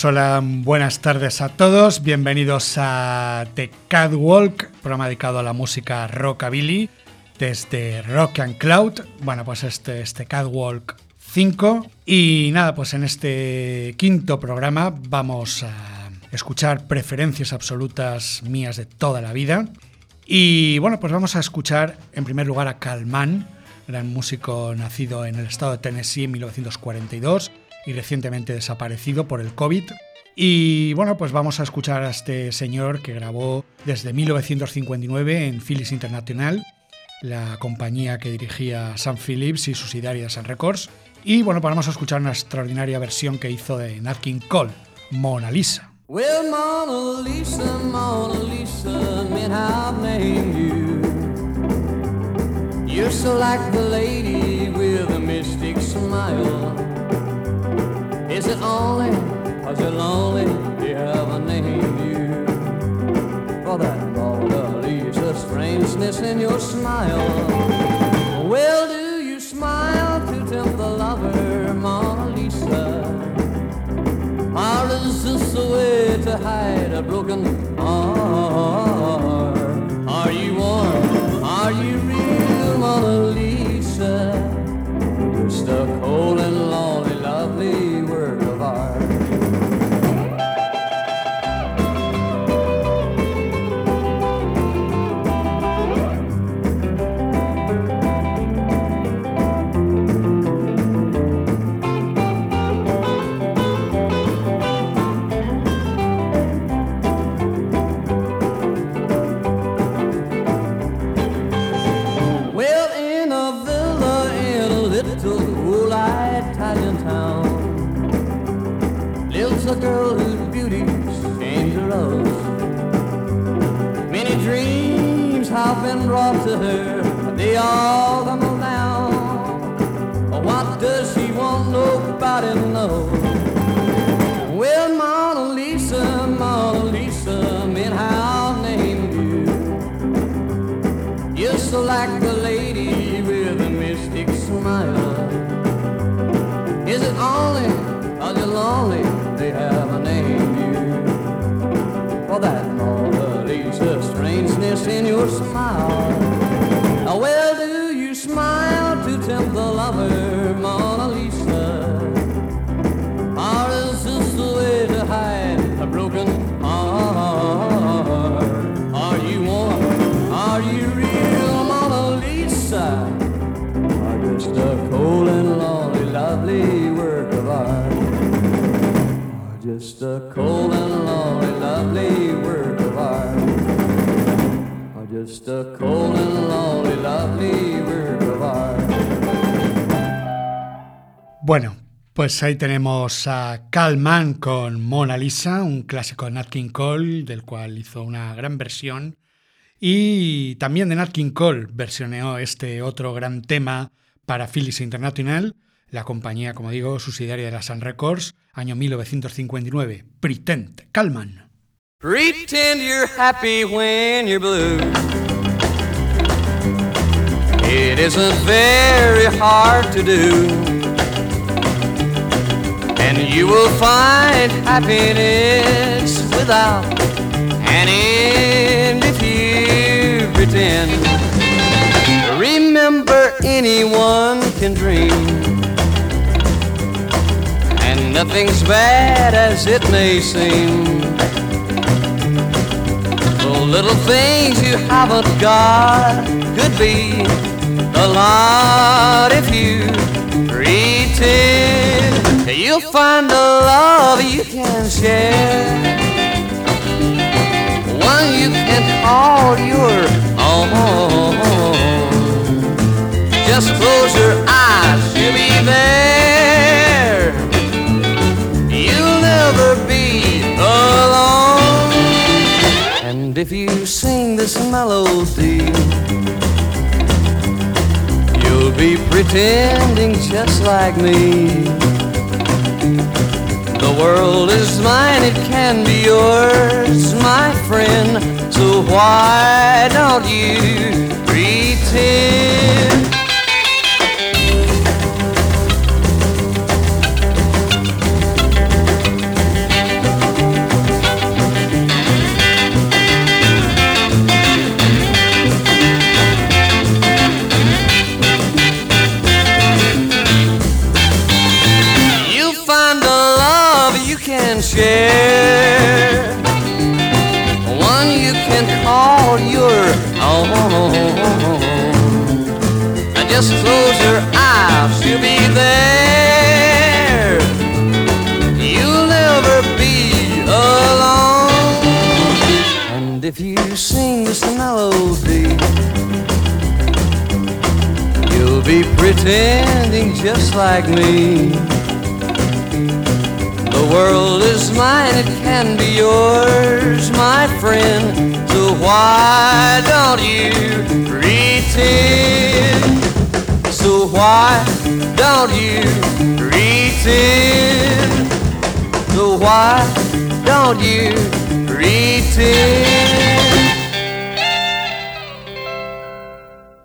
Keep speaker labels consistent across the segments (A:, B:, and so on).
A: Pues hola, buenas tardes a todos, bienvenidos a The Catwalk, programa dedicado a la música rockabilly desde Rock and Cloud. Bueno, pues este, este Catwalk 5 y nada, pues en este quinto programa vamos a escuchar preferencias absolutas mías de toda la vida. Y bueno, pues vamos a escuchar en primer lugar a Calman, gran músico nacido en el estado de Tennessee en 1942 y recientemente desaparecido por el COVID. Y bueno, pues vamos a escuchar a este señor que grabó desde 1959 en Philips International, la compañía que dirigía Sam Phillips y subsidiaria Sun Records. Y bueno, pues vamos a escuchar una extraordinaria versión que hizo de Nat Cole, Mona Lisa.
B: Is it only cause you're lonely you haven't named you? For that Lisa strangeness in your smile. Well, do you smile to tempt the lover, Mona Lisa? Or is this a way to hide a broken heart? Have been brought to her, they all come down. What does she want? Nobody knows. Well, Mona Lisa, Mona Lisa, man, how I named you. You're so like the lady with a mystic smile. Is it only cause you're lonely they haven't in your smile. Well, do you smile to tempt the lover, Mona Lisa? Or is this the way to hide a broken heart? Are you warm? Are you real, Mona Lisa? Or just a cold and lonely, lovely work of art? Or just a cold and lonely, just a cold and lonely, lovely work of art?
A: Bueno, pues ahí tenemos a Calman con Mona Lisa, un clásico de Nat King Cole, del cual hizo una gran versión. Y también de Nat King Cole versioneó este otro gran tema para Philips International, la compañía, como digo, subsidiaria de la Sun Records, año 1959. Pretend, Calman.
B: Pretend you're happy when you're blue. It isn't very hard to do. And you will find happiness without an end if you pretend. Remember anyone can dream. And nothing's bad as it may seem. The little things you haven't got could be a lot if you pretend. You'll find a love you can share. One you can call your own. Just close your eyes, you'll be there. You'll never be alone. And if you sing this melody, you'll be pretending just like me. The world is mine, it can be yours, my friend. So why don't you pretend? You can call your own. And just close your eyes, you'll be there. You'll never be alone. And if you sing this melody, You'll be pretending just like me. World is mine, it can be yours, my friend. So why don't you pretend? So why don't you pretend? So why don't you pretend?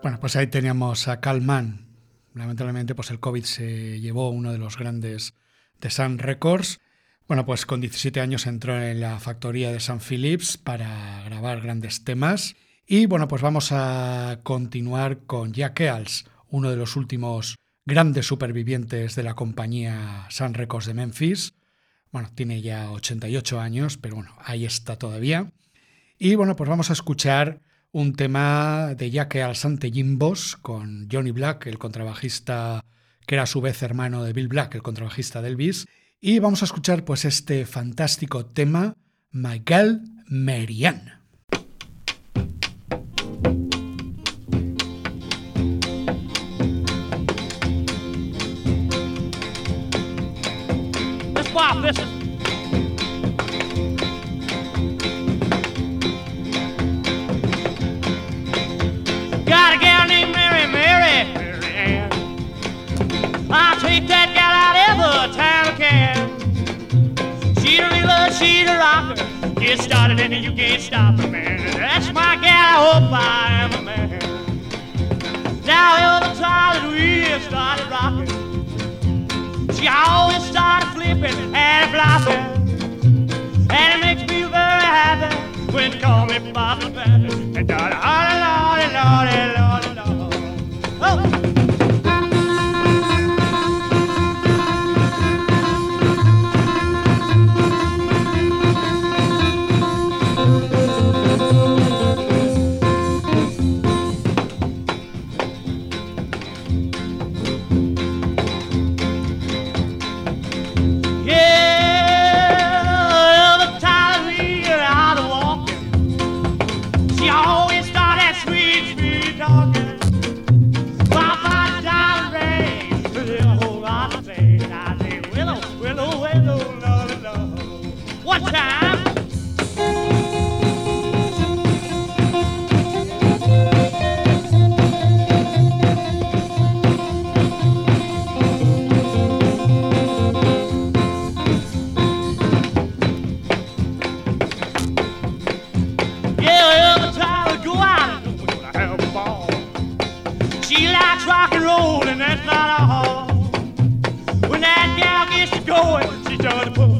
A: Bueno, pues ahí teníamos a Calman. Lamentablemente, pues el COVID se llevó uno de los grandes de Sun Records. Bueno, pues con 17 años entró en la factoría de San Phillips para grabar grandes temas. Y bueno, pues vamos a continuar con Jack Eals, uno de los últimos grandes supervivientes de la compañía Sun Records de Memphis. Bueno, tiene ya 88 años, pero bueno, ahí está todavía. Y bueno, pues vamos a escuchar un tema de Jack Eals ante Jimbos con Johnny Black, el contrabajista que era a su vez hermano de Bill Black, el contrabajista de Elvis. Y vamos a escuchar pues este fantástico tema, Girl Marianne.
C: Get started and you can't stop her, man. That's my gal, I hope I am a man. Now every time that we have started rocking, she always started flipping and flopping. And it makes me very happy when you call me Papa Pappy. And darling, lordy, lordy, lordy, lordy, lordy. Oh! rock and roll, and that's not all. When that gal gets to going, she does the pull.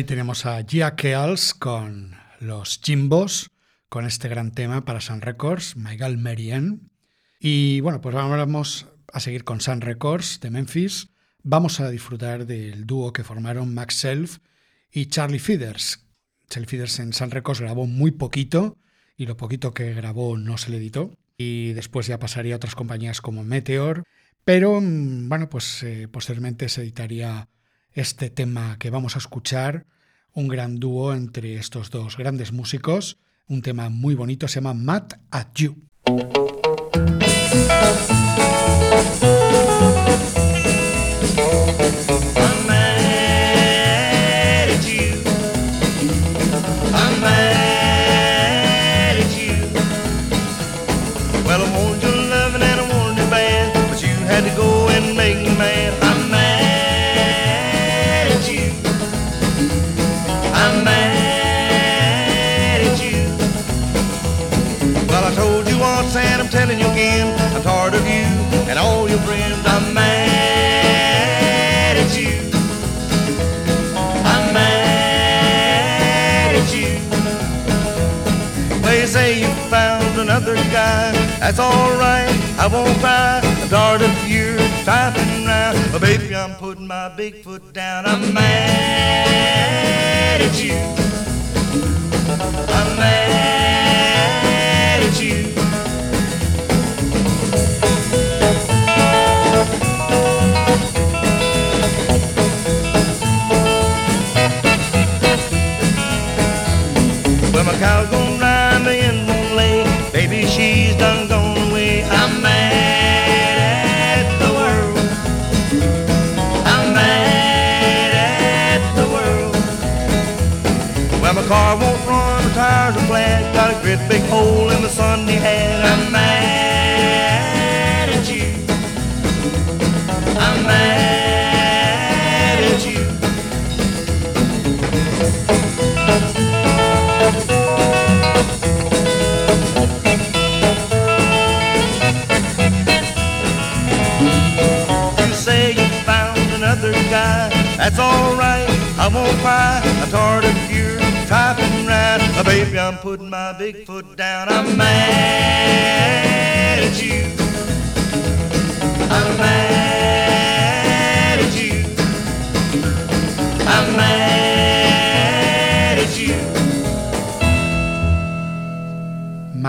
A: Ahí tenemos a Gia Keals con los Jimbos, con este gran tema para Sun Records, Michael Merien. Y bueno, pues vamos a seguir con Sun Records de Memphis. Vamos a disfrutar del dúo que formaron Max Self y Charlie Feeders. Charlie Feeders en Sun Records grabó muy poquito y lo poquito que grabó no se le editó. Y después ya pasaría a otras compañías como Meteor. Pero mm, bueno, pues eh, posteriormente se editaría este tema que vamos a escuchar, un gran dúo entre estos dos grandes músicos, un tema muy bonito, se llama Mad at You.
D: Alright, I won't cry. I'm tired of you typing round. But baby, I'm putting my big foot down. I'm mad at you. I'm mad at you. Well, my cow's big hole in the Sunday hat. I'm mad at you. I'm mad at you. You say you found another guy. That's alright, I won't cry. I'm tired baby, mad at you.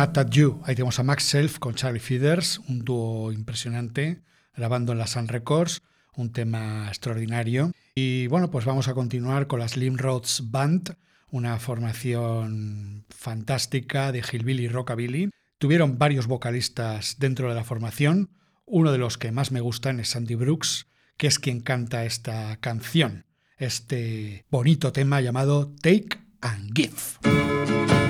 D: At You.
A: Ahí tenemos a Max Self con Charlie Feeders, un dúo impresionante, grabando en la Sun Records, un tema extraordinario. Y bueno, pues vamos a continuar con la Slim Roads Band, una formación fantástica de Hillbilly y Rockabilly. Tuvieron varios vocalistas dentro de la formación. Uno de los que más me gustan es Sandy Brooks, que es quien canta esta canción, este bonito tema llamado Take and Give.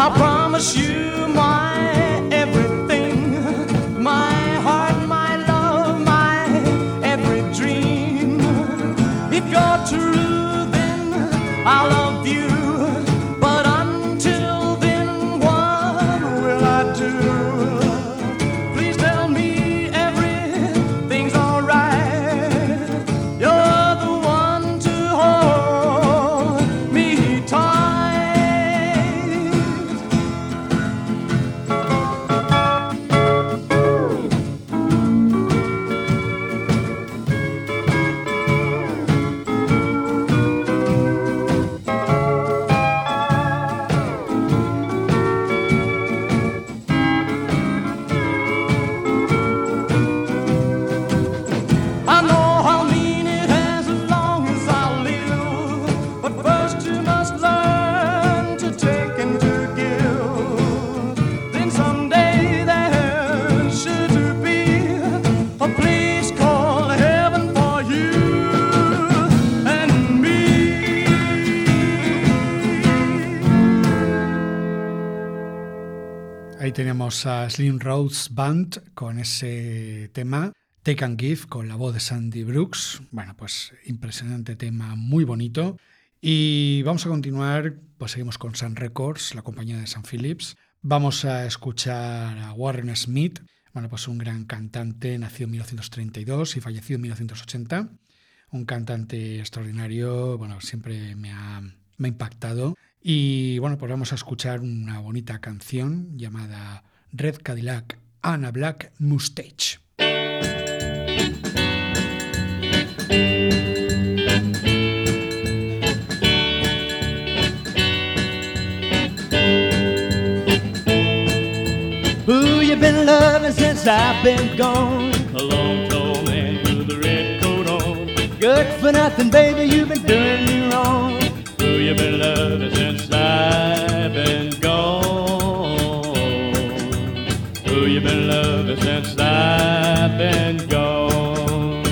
A: I promise you. Tenemos a Slim Rhodes Band con ese tema, Take and Give, con la voz de Sandy Brooks. Bueno, pues impresionante tema, muy bonito. Y vamos a continuar, pues seguimos con Sun Records, la compañía de San Phillips. Vamos a escuchar a Warren Smith, bueno, pues un gran cantante, nacido en 1932 y fallecido en 1980. Un cantante extraordinario, bueno, siempre me ha, me ha impactado. Y bueno, pues vamos a escuchar una bonita canción llamada Red Cadillac Anna Black Mustache.
E: Who you been loving since I've been gone?
F: A long tall man with a red coat on.
E: Good for nothing, baby, you've been doing.
F: Who you been loving since I've been gone? Who you been loving since I've been gone?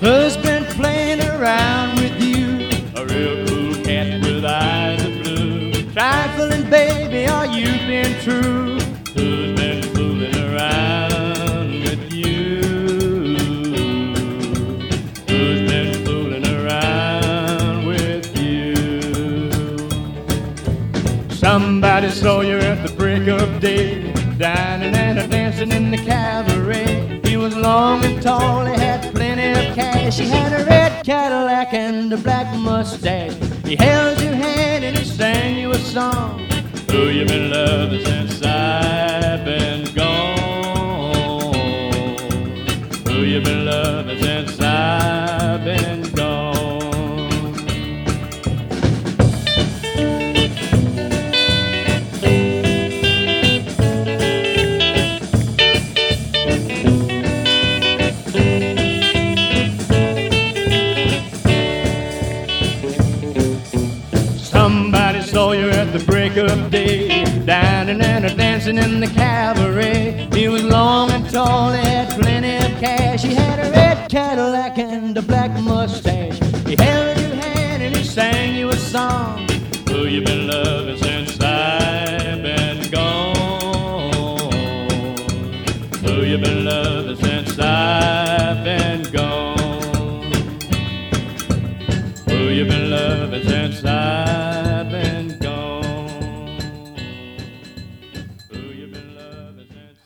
E: Who's been playing around with you?
F: A real cool cat with eyes of blue.
E: Trifling, baby, are you been true? Somebody saw you at the break of day, dining and a dancing in the cabaret. He was long and tall, he had plenty of cash. He had a red Cadillac and a black mustache. He held your hand and he sang you a song.
F: Who you been loving since I've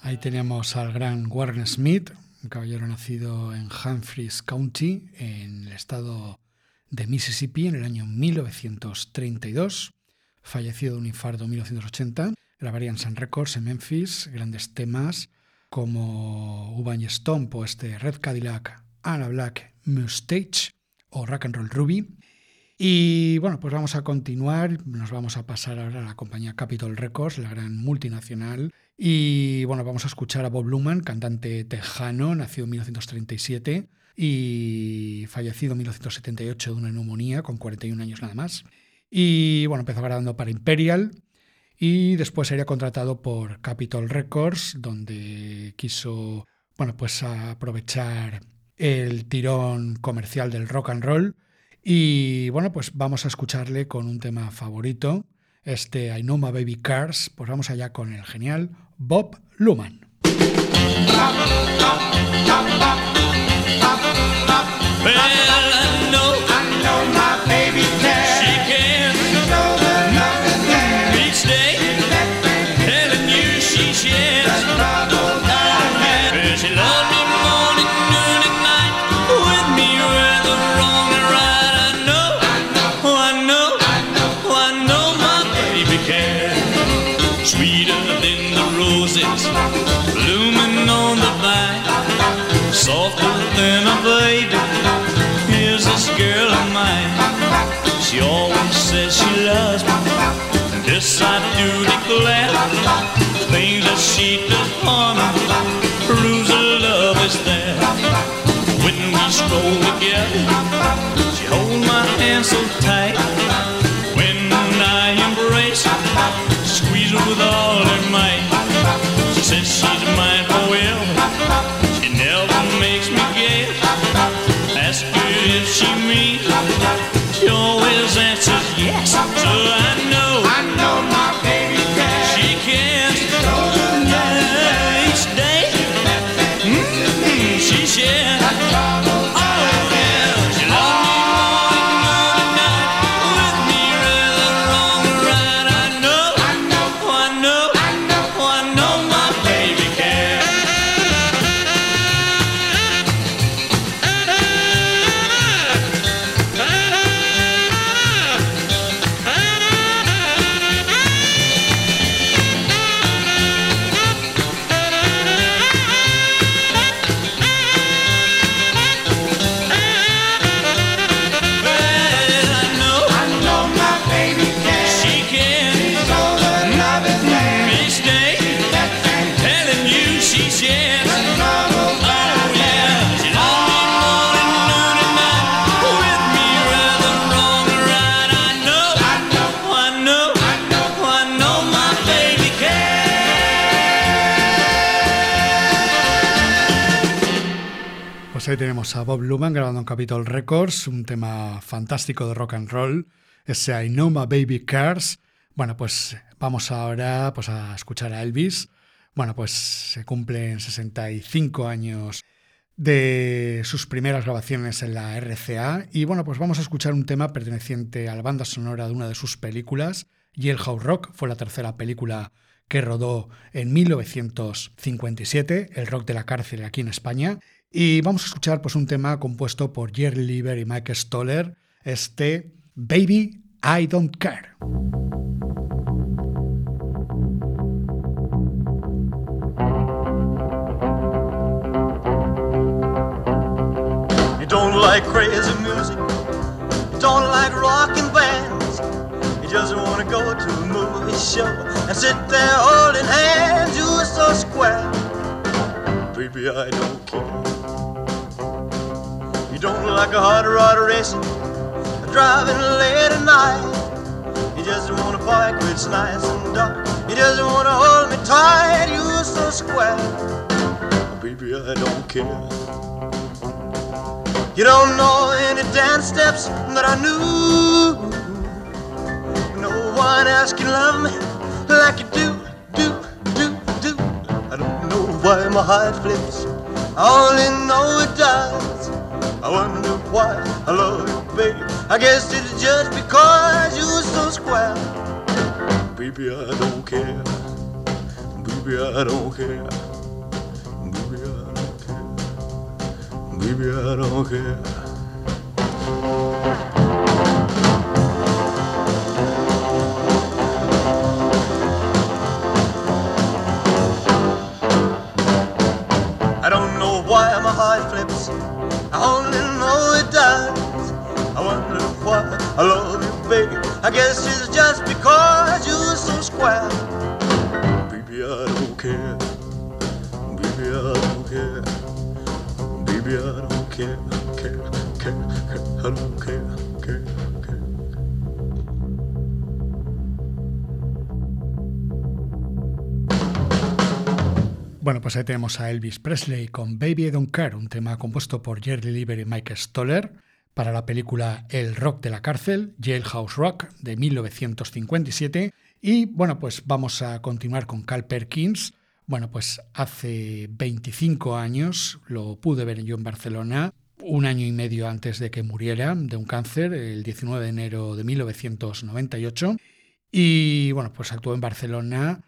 A: Ahí tenemos al gran Warren Smith, un caballero nacido en Humphreys County, en el estado de Mississippi, en el año 1932, fallecido de un infarto en 1980. Grabarían Sun Records en Memphis, grandes temas como Uban Stomp o este Red Cadillac, Anna Black Mustache o Rock and Roll Ruby. Y bueno, pues vamos a continuar, nos vamos a pasar ahora a la compañía Capitol Records, la gran multinacional. Y bueno, vamos a escuchar a Bob Luman, cantante tejano, nacido en 1937 y fallecido en 1978 de una neumonía con 41 años nada más. Y bueno, empezó grabando para Imperial y después sería contratado por Capitol Records, donde quiso, bueno, pues aprovechar el tirón comercial del rock and roll. Y bueno, pues vamos a escucarle con un tema favorito, este I Know Baby Cars. Pues vamos allá con el genial Bob Luman.
F: 哎 For me proves love is there. When we stroll together, she holds my hand so tight.
A: Bob Luman grabando en Capitol Records, un tema fantástico de rock and roll, ese I Know My Baby Cares. Bueno, pues vamos ahora pues, a escuchar a Elvis. Bueno, pues se cumplen 65 años de sus primeras grabaciones en la RCA y bueno, pues vamos a escuchar un tema perteneciente a la banda sonora de una de sus películas, Jailhouse Rock, fue la tercera película que rodó en 1957, el rock de la cárcel aquí en España, y vamos a escuchar pues un tema compuesto por Jerry Lieber y Mike Stoller, este Baby I Don't Care.
G: don't like bands, you just go and sit there holding hands. You're so square, baby. I don't care. You don't like a hot rod racing, driving late at night. You just wanna bike where it's nice and dark. You just wanna hold me tight. You're so square, baby. I don't care. You don't know any dance steps that I knew. One else can love me like you do, do, do, do. I don't know why my heart flips. I only know it does. I wonder why I love you, baby. I guess it's just because you're so square. Baby, I don't care. Baby, I don't care. Baby, I don't care. Baby, I don't care. I baby. I guess it's just because you're so square. Baby, I don't care. Baby, I don't care. Baby, I don't care. I don't care.
A: Bueno, pues ahí tenemos a Elvis Presley con Baby I Don't Care, un tema compuesto por Jerry Lieber y Mike Stoller para la película El Rock de la Cárcel, Jailhouse Rock, de 1957. Y bueno, pues vamos a continuar con Cal Perkins. Bueno, pues hace 25 años lo pude ver yo en Barcelona, un año y medio antes de que muriera de un cáncer, el 19 de enero de 1998. Y bueno, pues actuó en Barcelona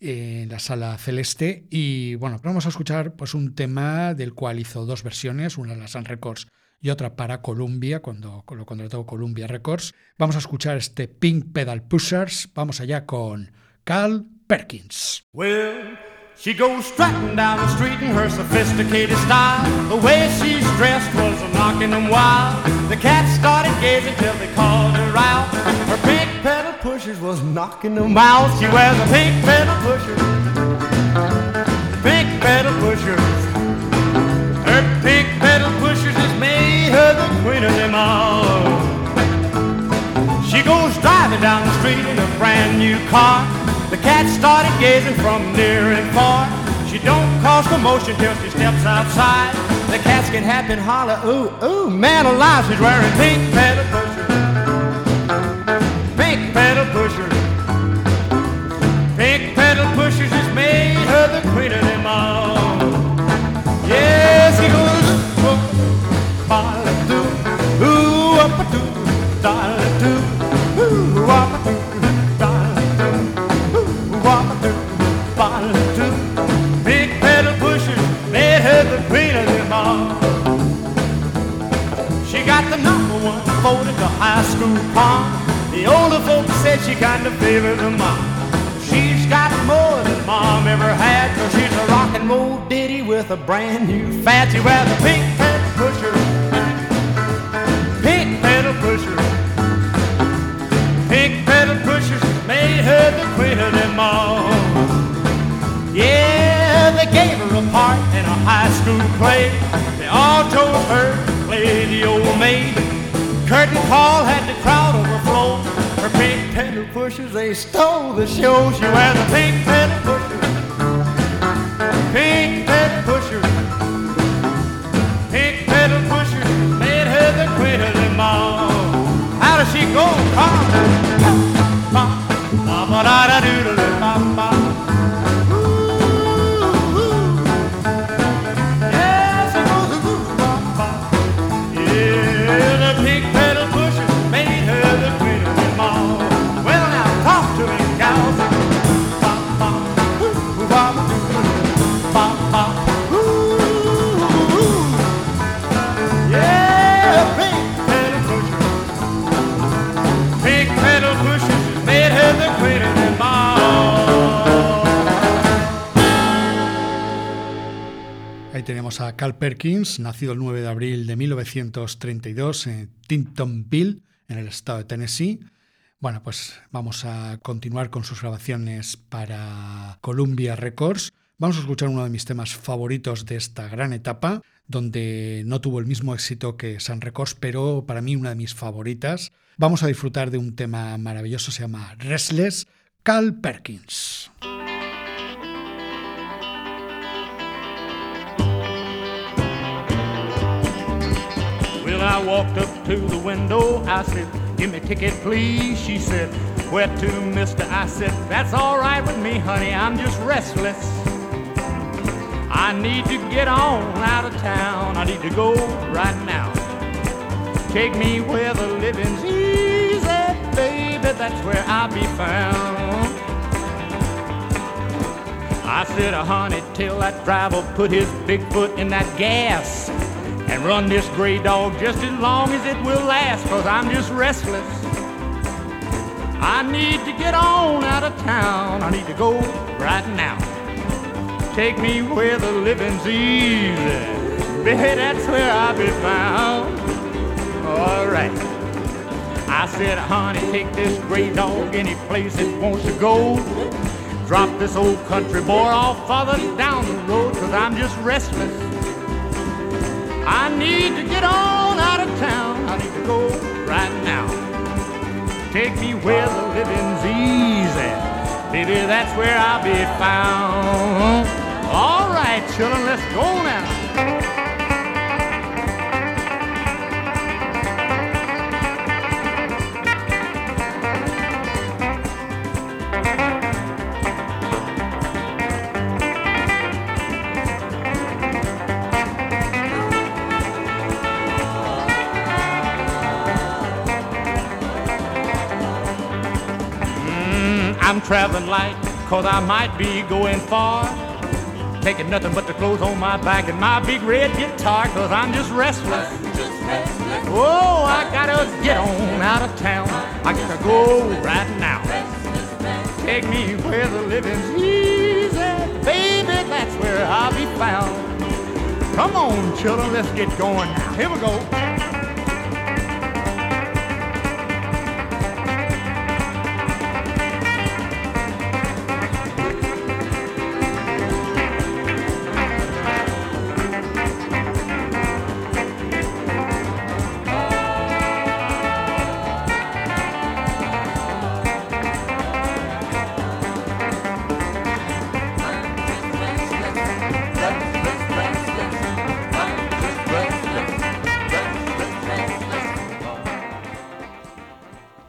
A: en la sala celeste y bueno, vamos a escuchar pues un tema del cual hizo dos versiones, una de la Sun Records y otra para Columbia, cuando lo contrató Columbia Records. Vamos a escuchar este Pink Pedal Pushers, vamos allá con Cal Perkins.
C: Well, she goes strutting down the street in her sophisticated style. The way she's dressed was a knocking them wild. The cats started gazing till they called her out. Her pink pedal pushers was knocking them out. She wears a pink pedal pusher. Pink pedal pushers. Queen of them all. She goes driving down the street in a brand new car. The cat started gazing from near and far. She don't cause commotion till she steps outside. The cats happy and holler, ooh, ooh, man alive, she's wearing pink pedal pushers. Pink pedal pushers. High school prom. The older folks said she kind of favored her mom. She's got more than mom ever had, cause she's a rockin' roll ditty with a brand new fat. She wears a pink pedal pusher, pink pedal pusher, pink pedal pushers made her the queen of them all. Yeah, they gave her a part in a high school play. They all chose her to play the old maid curtain call had the crowd overflow. Her pink penny pushers, they stole the show. She wears a pink penny pusher. Pink penny pusher. Pink
G: penny pusher made her the queen of them all. How does she go? Pa, Big
A: Ahí tenemos a Carl Perkins, nacido el 9 de abril de 1932 en Tintonville, en el estado de Tennessee. Bueno, pues vamos a continuar con sus grabaciones para Columbia Records. Vamos a escuchar uno de mis temas favoritos de esta gran etapa, donde no tuvo el mismo éxito que Sun Records, pero para mí una de mis favoritas. Vamos a disfrutar de un tema maravilloso, se llama Restless, Carl Perkins.
G: I walked up to the window. I said, Give me a ticket, please. She said, Where to, mister? I said, That's all right with me, honey. I'm just restless. I need to get on out of town. I need to go right now. Take me where the living's easy, baby. That's where I'll be found. I said, honey, tell that driver put his big foot in that gas and run this gray dog just as long as it will last, cause I'm just restless. I need to get on out of town. I need to go right now. Take me where the living's easy. Baby, that's where I'll be found. All right. I said, honey, take this gray dog any place it wants to go. Drop this old country boy off farther down the road, cause I'm just restless. I need to get on out of town. I need to go right now. Take me where the living's easy. Baby, that's where I'll be found. All right, children, let's go now. I'm traveling light, cause I might be going far. Taking nothing but the clothes on my back and my big red guitar, cause I'm just restless. Oh, I gotta get on out of town. I gotta go right now. Take me where the living's easy, baby, that's where I'll be found. Come on, children, let's get going now. Here we go.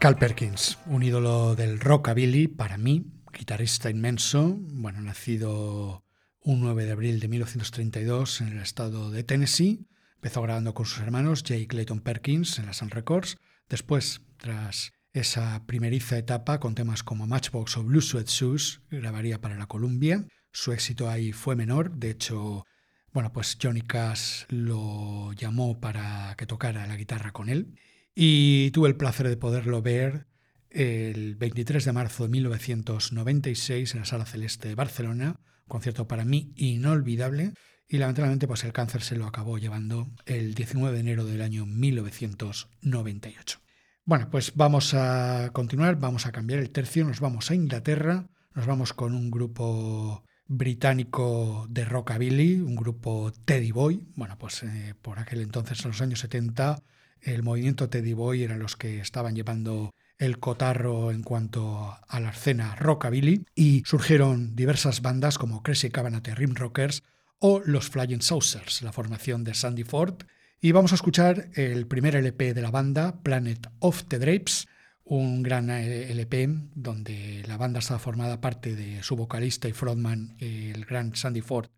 A: Cal Perkins, un ídolo del rockabilly para mí, guitarrista inmenso, bueno, nacido un 9 de abril de 1932 en el estado de Tennessee, empezó grabando con sus hermanos Jake Clayton Perkins en la Sun Records, después, tras esa primeriza etapa con temas como Matchbox o Blue Sweat Shoes, grabaría para la Columbia, su éxito ahí fue menor, de hecho, bueno, pues Johnny Cash lo llamó para que tocara la guitarra con él y tuve el placer de poderlo ver el 23 de marzo de 1996 en la Sala Celeste de Barcelona, concierto para mí inolvidable y lamentablemente pues el cáncer se lo acabó llevando el 19 de enero del año 1998. Bueno, pues vamos a continuar, vamos a cambiar el tercio, nos vamos a Inglaterra, nos vamos con un grupo británico de rockabilly, un grupo Teddy Boy. Bueno, pues eh, por aquel entonces, en los años 70, el movimiento Teddy Boy eran los que estaban llevando el cotarro en cuanto a la escena rockabilly y surgieron diversas bandas como Crazy Cavanagh Rim Rockers o los Flying Saucers, la formación de Sandy Ford. Y vamos a escuchar el primer LP de la banda, Planet of the Drapes, un gran eh, LP donde la banda está formada parte de su vocalista y frontman, el gran Sandy Ford,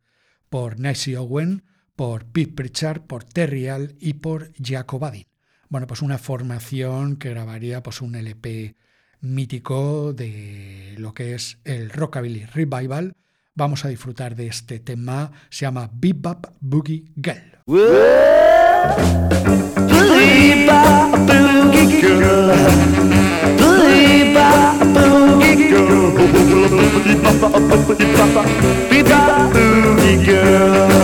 A: por Nancy Owen, por Pete Pritchard, por Terry Al y por Jacob Adin. Bueno, pues una formación que grabaría pues un LP mítico de lo que es el Rockabilly Revival. Vamos a disfrutar de este tema, se llama Bebop Boogie
H: Bebop Boogie Girl. Bebop Boogie Girl. Bebop Boogie Girl.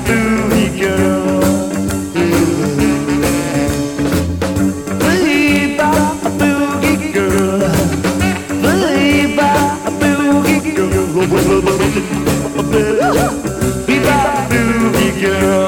I: Yeah.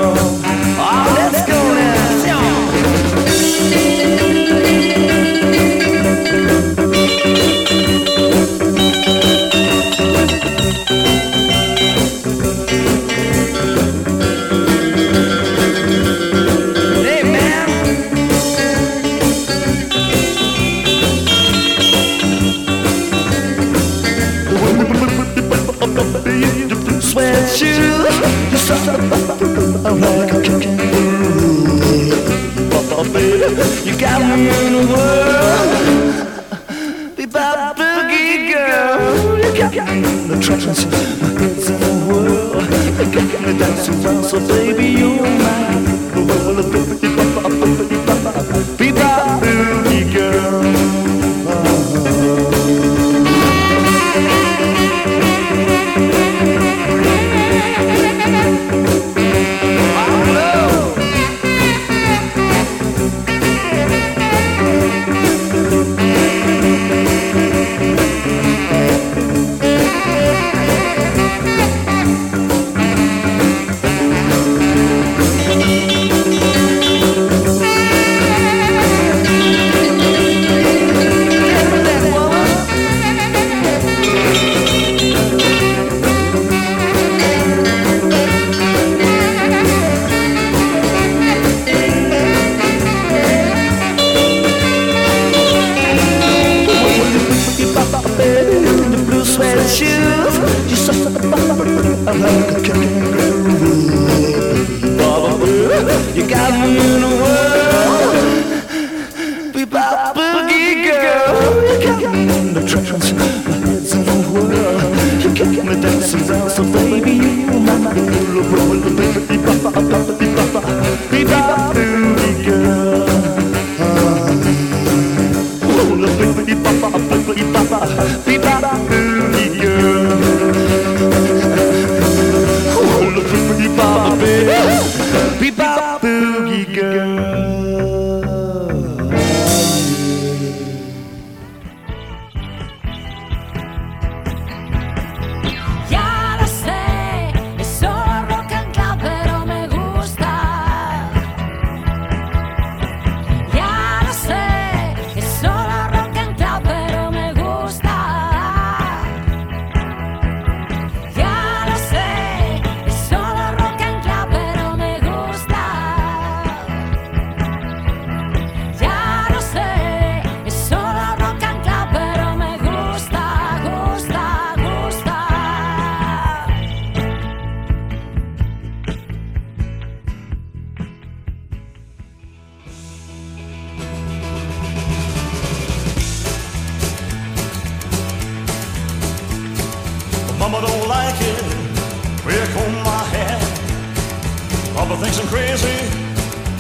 I: love.
G: Mama thinks I'm crazy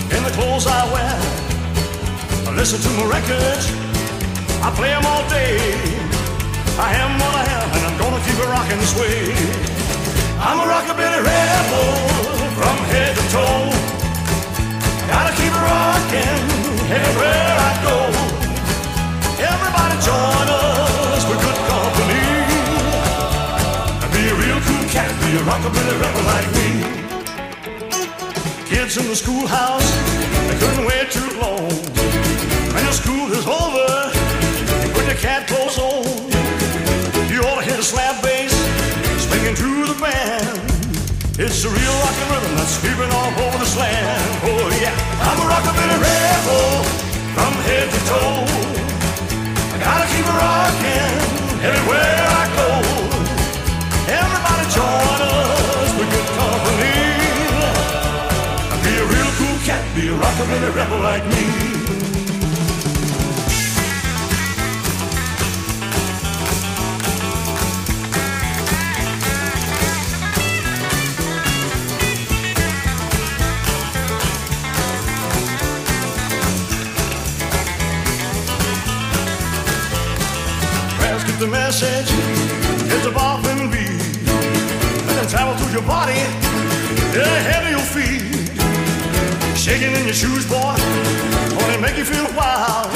G: in the clothes I wear. I listen to my records, I play them all day. I am what I am, and I'm gonna keep it rocking this way. I'm a rockabilly rebel from head to toe. Gotta keep it rocking everywhere I go. Everybody join us, we're good company. Be a real cool cat, be a rockabilly rebel like me. Kids in the schoolhouse, they couldn't wait too long. When the school is over, you put your cat clothes on. You ought to hit a slap bass, swinging to the band. It's a real rockin' rhythm that's sweeping all over this land. Oh yeah, I'm a rockabilly rebel from head to toe. I gotta keep it rocking everywhere I go. Everybody join us cat, be a rockabilly rebel like me. Let's the message, it's a bopping beat. Let them travel through your body, they're ahead of your feet. Shaking in your shoes, boy, gonna make you feel wild.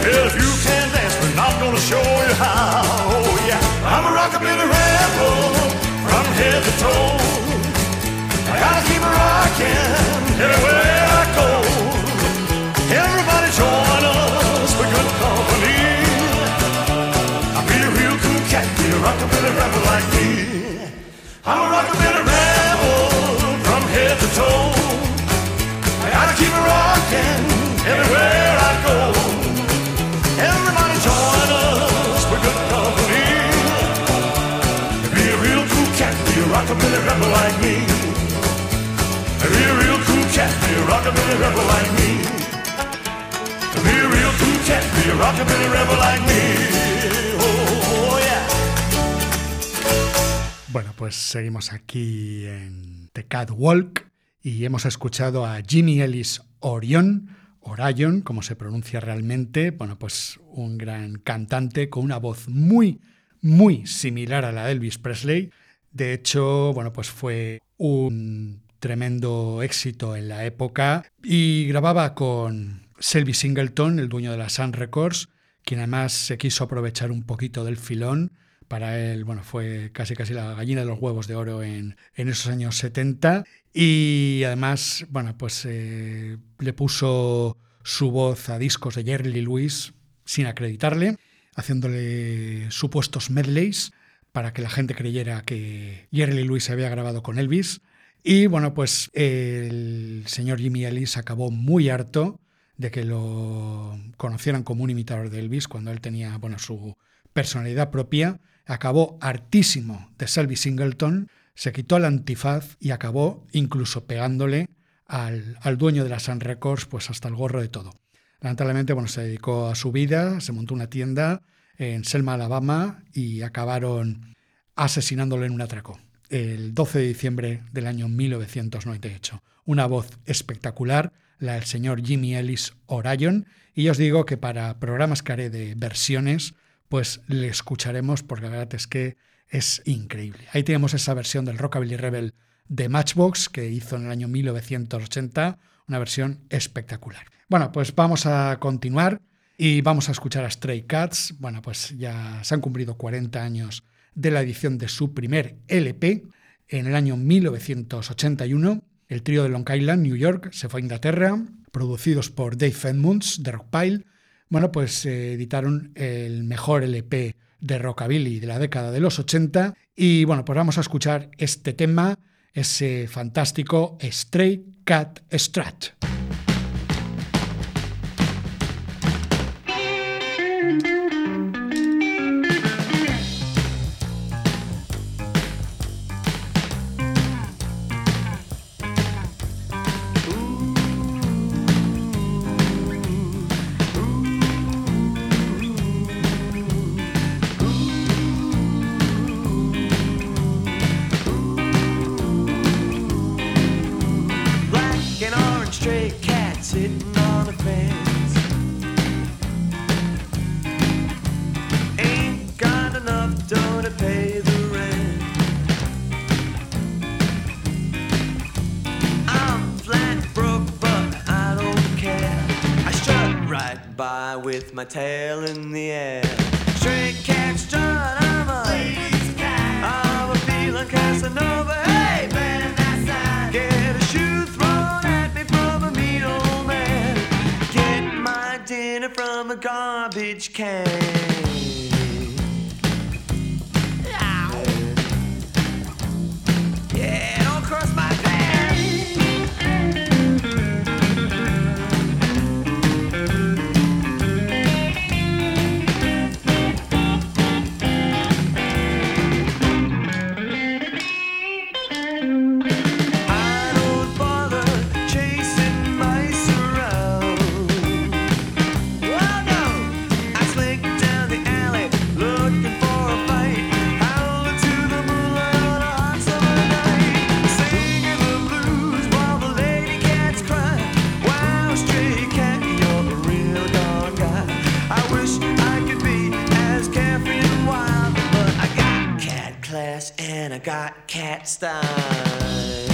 G: Well, if you can dance, we're not gonna show you how. Oh yeah, I'm a rockabilly rebel from head to toe. I gotta keep rocking everywhere I go. Everybody join us for good company. I'll be a real cool cat, be a rockabilly rebel like me. I'm a rockabilly
A: Bueno, pues seguimos aquí en The Catwalk y hemos escuchado a Jimmy Ellis Orion, Orion, como se pronuncia realmente, bueno, pues un gran cantante con una voz muy, muy similar a la de Elvis Presley. De hecho, bueno, pues fue un tremendo éxito en la época y grababa con Selby Singleton, el dueño de la Sun Records, quien además se quiso aprovechar un poquito del filón. Para él, bueno, fue casi casi la gallina de los huevos de oro en, en esos años 70. Y además, bueno, pues eh, le puso su voz a discos de Jerry Lee Lewis sin acreditarle, haciéndole supuestos medleys para que la gente creyera que Jerry Lee Lewis se había grabado con Elvis. Y bueno, pues el señor Jimmy Ellis acabó muy harto de que lo conocieran como un imitador de Elvis cuando él tenía bueno, su personalidad propia. Acabó hartísimo de Selby Singleton, se quitó el antifaz y acabó incluso pegándole al, al, dueño de la Sun Records pues hasta el gorro de todo. Lamentablemente bueno, se dedicó a su vida, se montó una tienda en Selma, Alabama y acabaron asesinándole en un atraco el 12 de diciembre del año 1998. Una voz espectacular, la del señor Jimmy Ellis Orion, y os digo que para programas que haré de versiones, pues le escucharemos porque la verdad es que es increíble. Ahí tenemos esa versión del Rockabilly Rebel de Matchbox que hizo en el año 1980, una versión espectacular. Bueno, pues vamos a continuar y vamos a escuchar a Stray Cats. Bueno, pues ya se han cumplido 40 años de la edición de su primer LP en el año 1981. El trío de Long Island, New York, se fue a Inglaterra, producidos por Dave Edmunds de Rockpile. Bueno, pues eh, editaron el mejor LP de rockabilly de la década de los 80 y bueno, pues vamos a escuchar este tema, ese fantástico Stray Cat Strat.
D: town. I got cat style.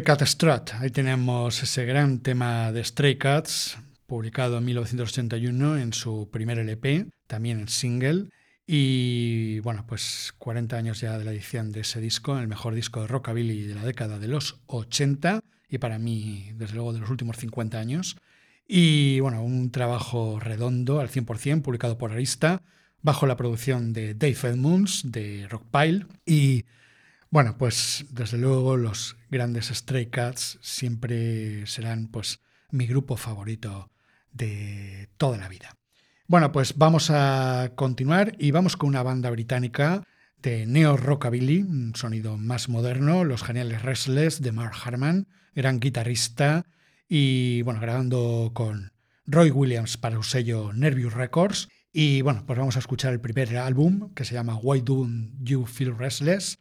D: Stray Cat
A: Strut, ahí tenemos ese gran tema de Stray Cats, publicado en 1981 en su primer LP, también en single. Y bueno, pues 40 años ya de la edición de ese disco, el mejor disco de rockabilly de la década de los 80 y para mí, desde luego, de los últimos 50 años. Y bueno, un trabajo redondo al 100%, publicado por Arista, bajo la producción de Dave Edmunds de Rockpile. Y bueno, pues desde luego los grandes Stray Cats siempre serán pues mi grupo favorito de toda la vida. Bueno, pues vamos a continuar y vamos con una banda británica de neo rockabilly, un sonido más moderno, los geniales Restless de Mark Harman, gran guitarrista y bueno, grabando con Roy Williams para su sello Nervous Records. Y bueno, pues vamos a escuchar el primer álbum que se llama Why Do You Feel Restless?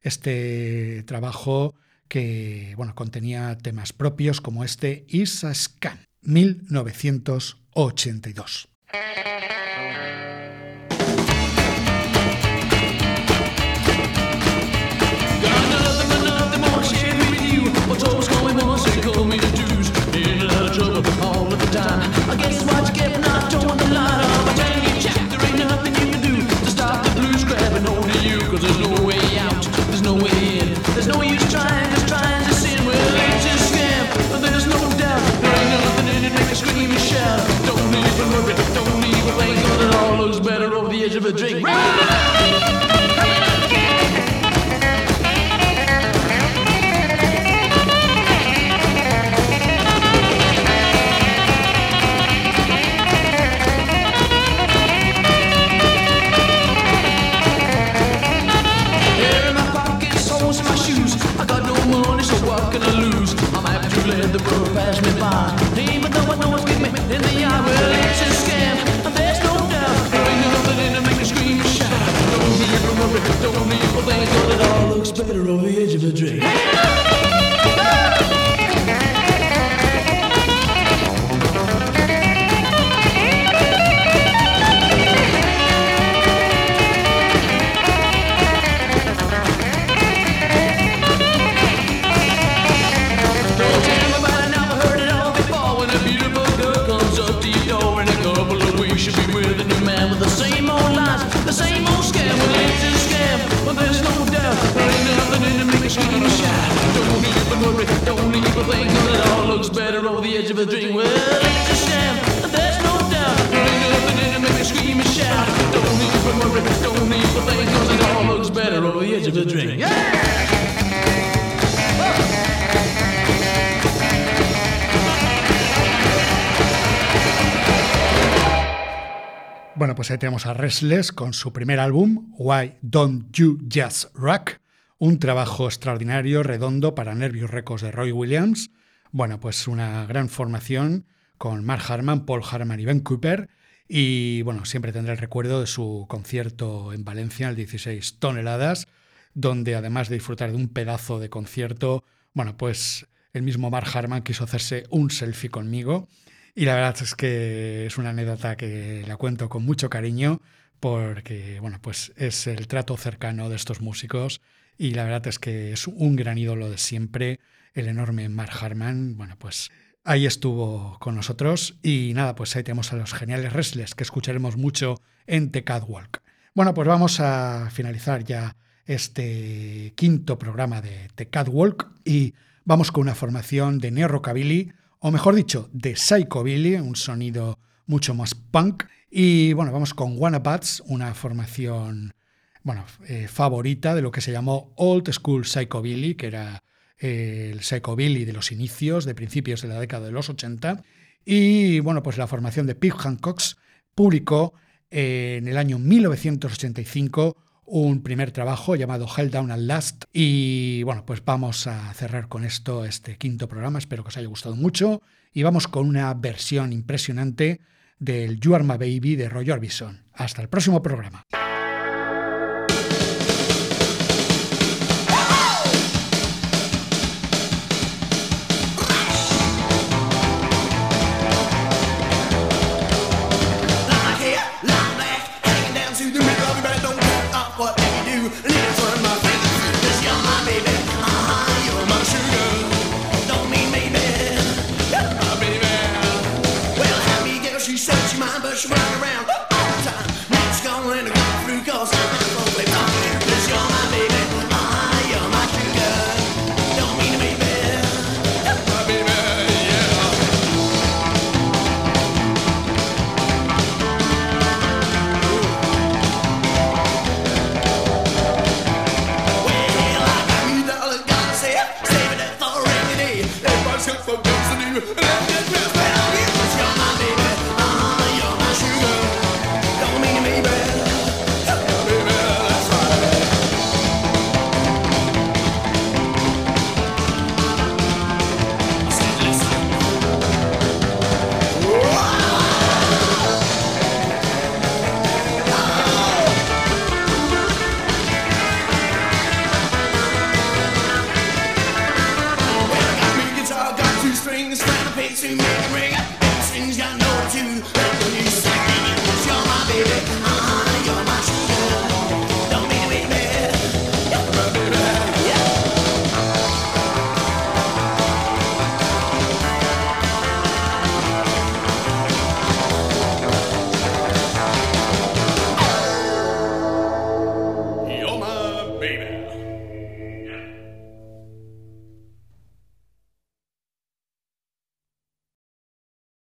A: Este trabajo que bueno, contenía temas propios como este Is a Scam, 1982.
J: There's edge of a drink. A
A: Restless con su primer álbum, Why Don't You Just Rock, un trabajo extraordinario, redondo para Nervios Records de Roy Williams. Bueno, pues una gran formación con Mark Harman, Paul Harman y Ben Cooper. Y bueno, siempre tendré el recuerdo de su concierto en Valencia, el 16 toneladas, donde además de disfrutar de un pedazo de concierto, bueno, pues el mismo Mark Harman quiso hacerse un selfie conmigo. Y la verdad es que es una anécdota que la cuento con mucho cariño porque, bueno, pues es el trato cercano de estos músicos y la verdad es que es un gran ídolo de siempre, el enorme Mark Harman. Bueno, pues ahí estuvo con nosotros y nada, pues ahí tenemos a los geniales wrestlers que escucharemos mucho en The Catwalk. Bueno, pues vamos a finalizar ya este quinto programa de The Catwalk y vamos con una formación de neo rockabilly o mejor dicho, de Psychobilly, un sonido mucho más punk. Y bueno, vamos con Wannabats, una formación bueno, eh, favorita de lo que se llamó Old School Psychobilly, que era eh, el Psychobilly de los inicios, de principios de la década de los 80. Y bueno, pues la formación de Pete Hancocks publicó eh, en el año 1985 un primer trabajo llamado Hell Down at Last. Y bueno, pues vamos a cerrar con esto este quinto programa. Espero que os haya gustado mucho. Y vamos con una versión impresionante del You Are My Baby de Roy Orbison. Hasta el próximo programa.